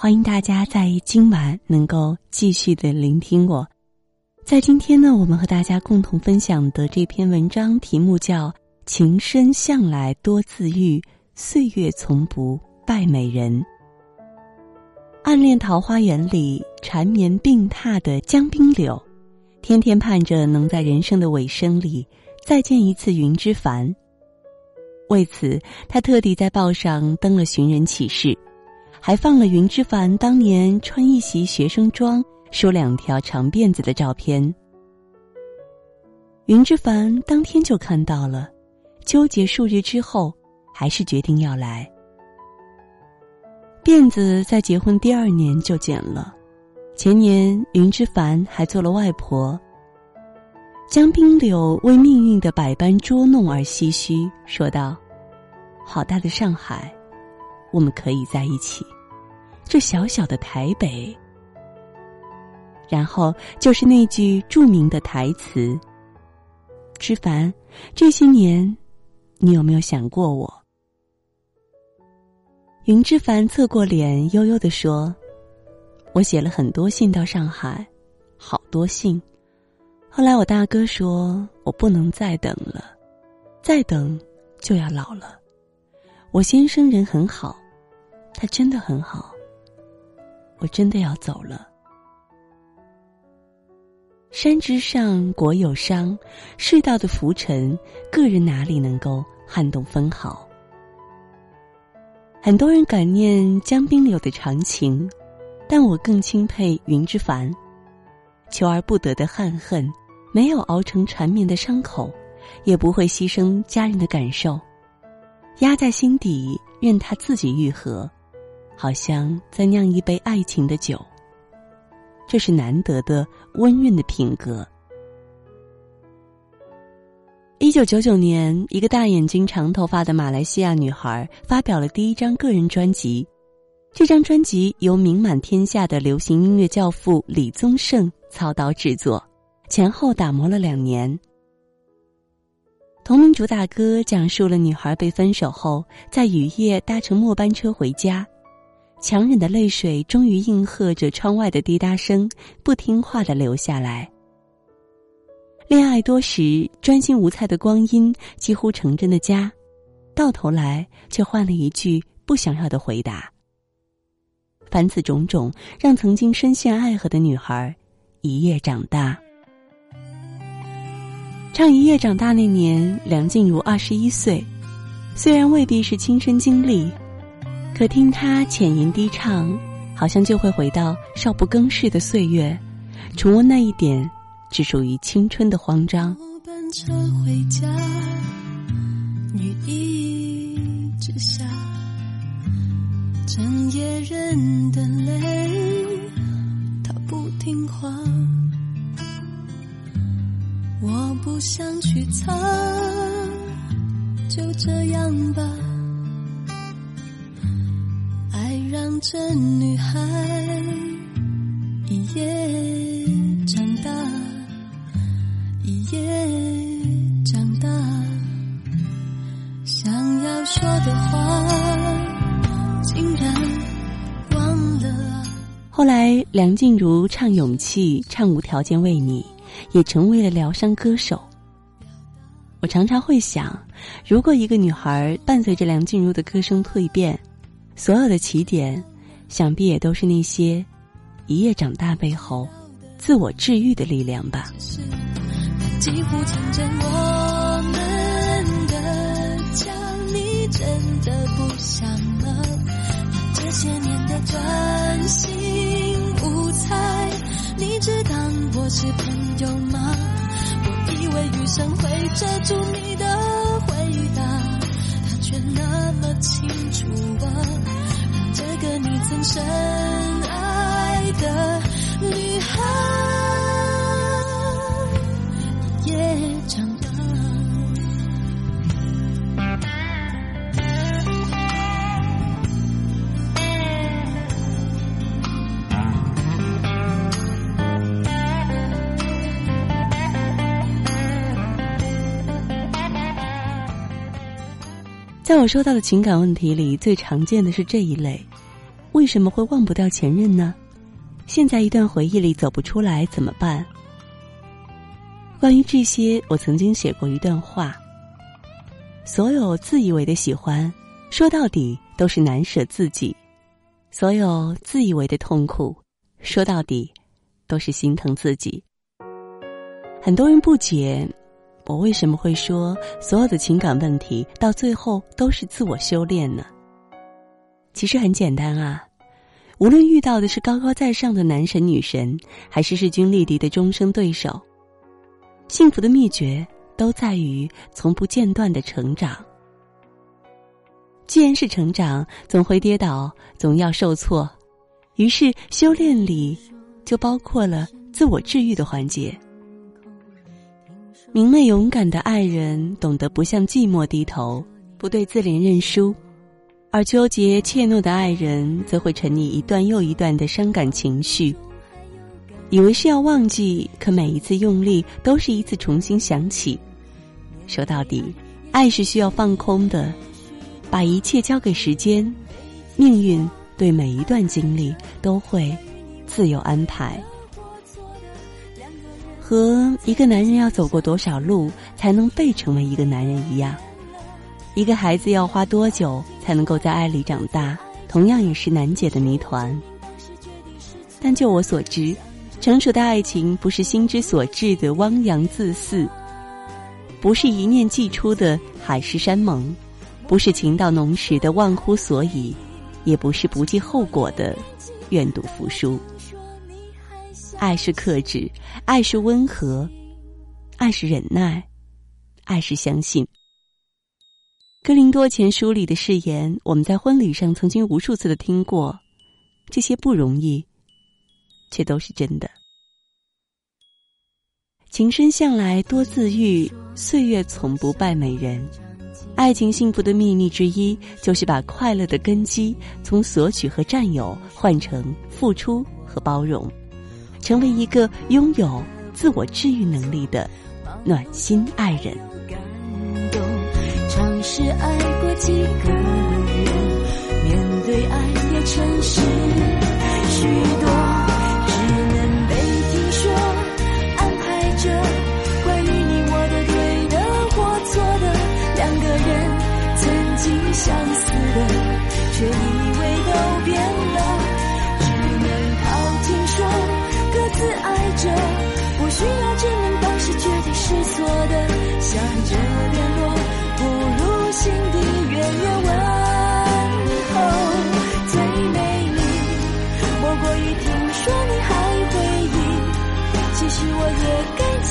欢迎大家在今晚能够继续的聆听我。在今天呢，我们和大家共同分享的这篇文章题目叫《情深向来多自愈，岁月从不败美人》。暗恋桃花源里缠绵病榻的江滨柳，天天盼着能在人生的尾声里再见一次云之凡。为此，他特地在报上登了寻人启事，还放了云之凡当年穿一袭学生装、梳两条长辫子的照片。云之凡当天就看到了，纠结数日之后，还是决定要来。辫子在结婚第二年就剪了，前年云之凡还做了外婆。江滨柳为命运的百般捉弄而唏嘘，说道：“好大的上海，我们可以在一起；这小小的台北。”然后就是那句著名的台词：“之凡，这些年，你有没有想过我？”云之凡侧过脸，悠悠的说：“我写了很多信到上海，好多信。后来我大哥说我不能再等了，再等就要老了。我先生人很好，他真的很好。我真的要走了。山之上，国有伤，世道的浮沉，个人哪里能够撼动分毫？”很多人感念江滨柳的长情，但我更钦佩云之凡。求而不得的憾恨，没有熬成缠绵的伤口，也不会牺牲家人的感受，压在心底，任他自己愈合，好像在酿一杯爱情的酒。这是难得的温润的品格。一九九九年，一个大眼睛、长头发的马来西亚女孩发表了第一张个人专辑。这张专辑由名满天下的流行音乐教父李宗盛操刀制作，前后打磨了两年。同名主打歌讲述了女孩被分手后，在雨夜搭乘末班车回家，强忍的泪水终于应和着窗外的滴答声，不听话的流下来。恋爱多时，专心无猜的光阴，几乎成真的家，到头来却换了一句不想要的回答。凡此种种，让曾经深陷爱河的女孩一夜长大。唱《一夜长大》那年，梁静茹二十一岁，虽然未必是亲身经历，可听她浅吟低唱，好像就会回到少不更事的岁月，重温那一点。只属于青春的慌张。班车回家，雨一直下，整夜人的泪，他不听话。我不想去猜，就这样吧。爱让这女孩一夜长大。一夜长大，想要说的话，竟然忘了。后来，梁静茹唱《勇气》，唱《无条件为你》，也成为了疗伤歌手。我常常会想，如果一个女孩伴随着梁静茹的歌声蜕变，所有的起点，想必也都是那些一夜长大背后自我治愈的力量吧。几乎成真我么清楚啊，这个你曾深爱的女孩。在我收到的情感问题里，最常见的是这一类：为什么会忘不掉前任呢？现在一段回忆里走不出来怎么办？关于这些，我曾经写过一段话：所有自以为的喜欢，说到底都是难舍自己；所有自以为的痛苦，说到底都是心疼自己。很多人不解，我为什么会说所有的情感问题到最后都是自我修炼呢？其实很简单啊。无论遇到的是高高在上的男神女神，还是势均力敌的终生对手，幸福的秘诀都在于从不间断的成长。既然是成长，总会跌倒，总要受挫，于是修炼里就包括了自我治愈的环节。明媚勇敢的爱人，懂得不向寂寞低头，不对自怜认输。而纠结怯懦的爱人，则会沉溺一段又一段的伤感情绪，以为是要忘记，可每一次用力都是一次重新想起。说到底，爱是需要放空的，把一切交给时间，命运对每一段经历都会自有安排。和一个男人要走过多少路，才能被成为一个男人一样。一个孩子要花多久才能够在爱里长大，同样也是难解的谜团。但就我所知，成熟的爱情不是心之所至的汪洋恣肆，不是一念既出的海誓山盟，不是情到浓时的忘乎所以，也不是不计后果的愿赌服输。爱是克制，爱是温和，爱是忍耐，爱是相信。《哥林多前书》里的誓言，我们在婚礼上曾经无数次的听过，这些不容易，却都是真的。情深向来多自愈，岁月从不败美人。爱情幸福的秘密之一，就是把快乐的根基从索取和占有换成付出和包容，成为一个拥有自我治愈能力的暖心爱人。尝试爱过几个人，面对爱也诚实许多，不需要证明当时绝对是错的，想着联络。不如心底远远问候，最美丽莫过于听说你还回忆。其实我也感激，